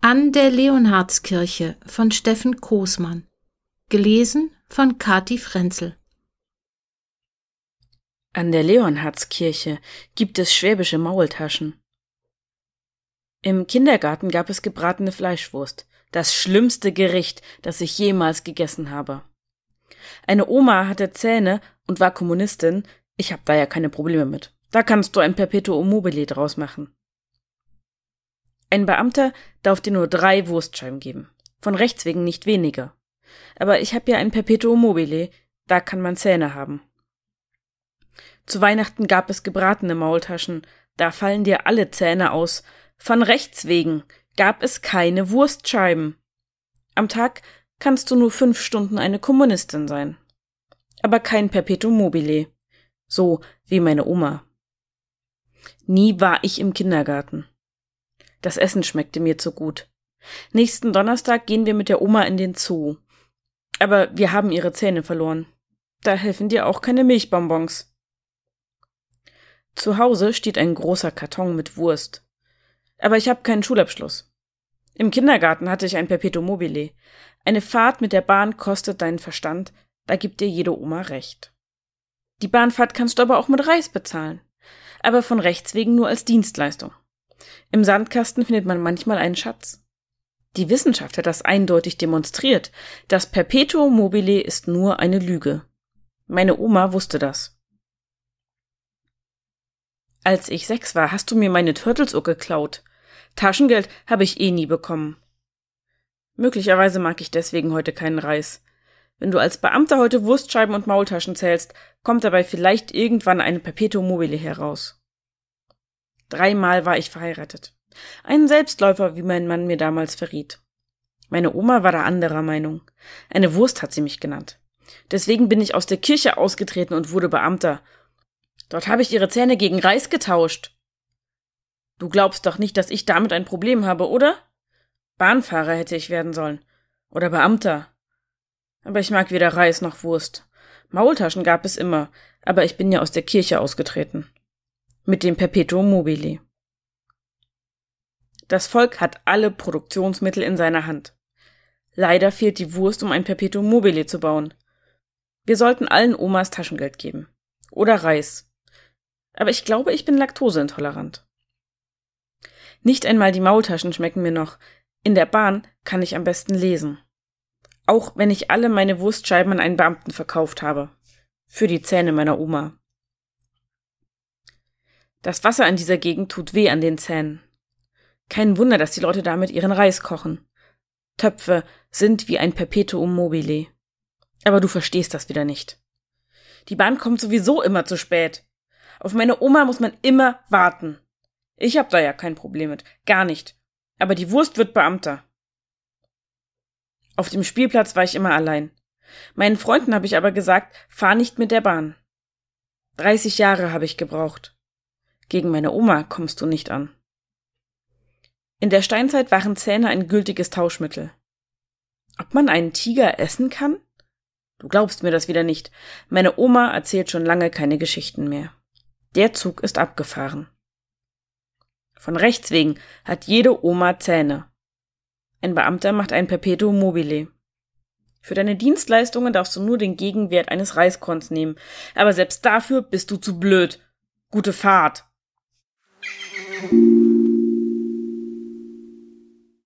An der Leonhardskirche von Steffen Koßmann. Gelesen von Kati Frenzel. An der Leonhardskirche gibt es schwäbische Maultaschen. Im Kindergarten gab es gebratene Fleischwurst, das schlimmste Gericht, das ich jemals gegessen habe. Eine Oma hatte Zähne und war Kommunistin, ich hab da ja keine Probleme mit. Da kannst du ein Perpetuum mobile draus machen. Ein Beamter darf dir nur drei Wurstscheiben geben. Von Rechts wegen nicht weniger. Aber ich habe ja ein Perpetuum mobile, da kann man Zähne haben. Zu Weihnachten gab es gebratene Maultaschen, da fallen dir alle Zähne aus. Von Rechts wegen gab es keine Wurstscheiben. Am Tag kannst du nur fünf Stunden eine Kommunistin sein. Aber kein Perpetuum mobile. So wie meine Oma. Nie war ich im Kindergarten. Das Essen schmeckte mir zu gut. Nächsten Donnerstag gehen wir mit der Oma in den Zoo. Aber wir haben ihre Zähne verloren. Da helfen dir auch keine Milchbonbons. Zu Hause steht ein großer Karton mit Wurst. Aber ich habe keinen Schulabschluss. Im Kindergarten hatte ich ein Perpetuum mobile. Eine Fahrt mit der Bahn kostet deinen Verstand, da gibt dir jede Oma recht. Die Bahnfahrt kannst du aber auch mit Reis bezahlen. Aber von Rechts wegen nur als Dienstleistung. Im Sandkasten findet man manchmal einen Schatz. Die Wissenschaft hat das eindeutig demonstriert. Das Perpetuum mobile ist nur eine Lüge. Meine Oma wusste das. Als ich sechs war, hast du mir meine Turtlesuhr geklaut. Taschengeld habe ich eh nie bekommen. Möglicherweise mag ich deswegen heute keinen Reis. Wenn du als Beamter heute Wurstscheiben und Maultaschen zählst, kommt dabei vielleicht irgendwann eine Perpetuum mobile heraus. Dreimal war ich verheiratet. Ein Selbstläufer, wie mein Mann mir damals verriet. Meine Oma war da anderer Meinung. Eine Wurst hat sie mich genannt. Deswegen bin ich aus der Kirche ausgetreten und wurde Beamter. Dort habe ich ihre Zähne gegen Reis getauscht. Du glaubst doch nicht, dass ich damit ein Problem habe, oder? Bahnfahrer hätte ich werden sollen. Oder Beamter. Aber ich mag weder Reis noch Wurst. Maultaschen gab es immer, aber ich bin ja aus der Kirche ausgetreten mit dem Perpetuum mobile. Das Volk hat alle Produktionsmittel in seiner Hand. Leider fehlt die Wurst, um ein Perpetuum mobile zu bauen. Wir sollten allen Omas Taschengeld geben. Oder Reis. Aber ich glaube, ich bin laktoseintolerant. Nicht einmal die Maultaschen schmecken mir noch. In der Bahn kann ich am besten lesen. Auch wenn ich alle meine Wurstscheiben an einen Beamten verkauft habe. Für die Zähne meiner Oma. Das Wasser in dieser Gegend tut weh an den Zähnen. Kein Wunder, dass die Leute damit ihren Reis kochen. Töpfe sind wie ein Perpetuum mobile. Aber du verstehst das wieder nicht. Die Bahn kommt sowieso immer zu spät. Auf meine Oma muss man immer warten. Ich hab da ja kein Problem mit. Gar nicht. Aber die Wurst wird Beamter. Auf dem Spielplatz war ich immer allein. Meinen Freunden habe ich aber gesagt, fahr nicht mit der Bahn. 30 Jahre habe ich gebraucht. Gegen meine Oma kommst du nicht an. In der Steinzeit waren Zähne ein gültiges Tauschmittel. Ob man einen Tiger essen kann? Du glaubst mir das wieder nicht. Meine Oma erzählt schon lange keine Geschichten mehr. Der Zug ist abgefahren. Von Rechts wegen hat jede Oma Zähne. Ein Beamter macht ein Perpetuum mobile. Für deine Dienstleistungen darfst du nur den Gegenwert eines Reiskorns nehmen, aber selbst dafür bist du zu blöd. Gute Fahrt.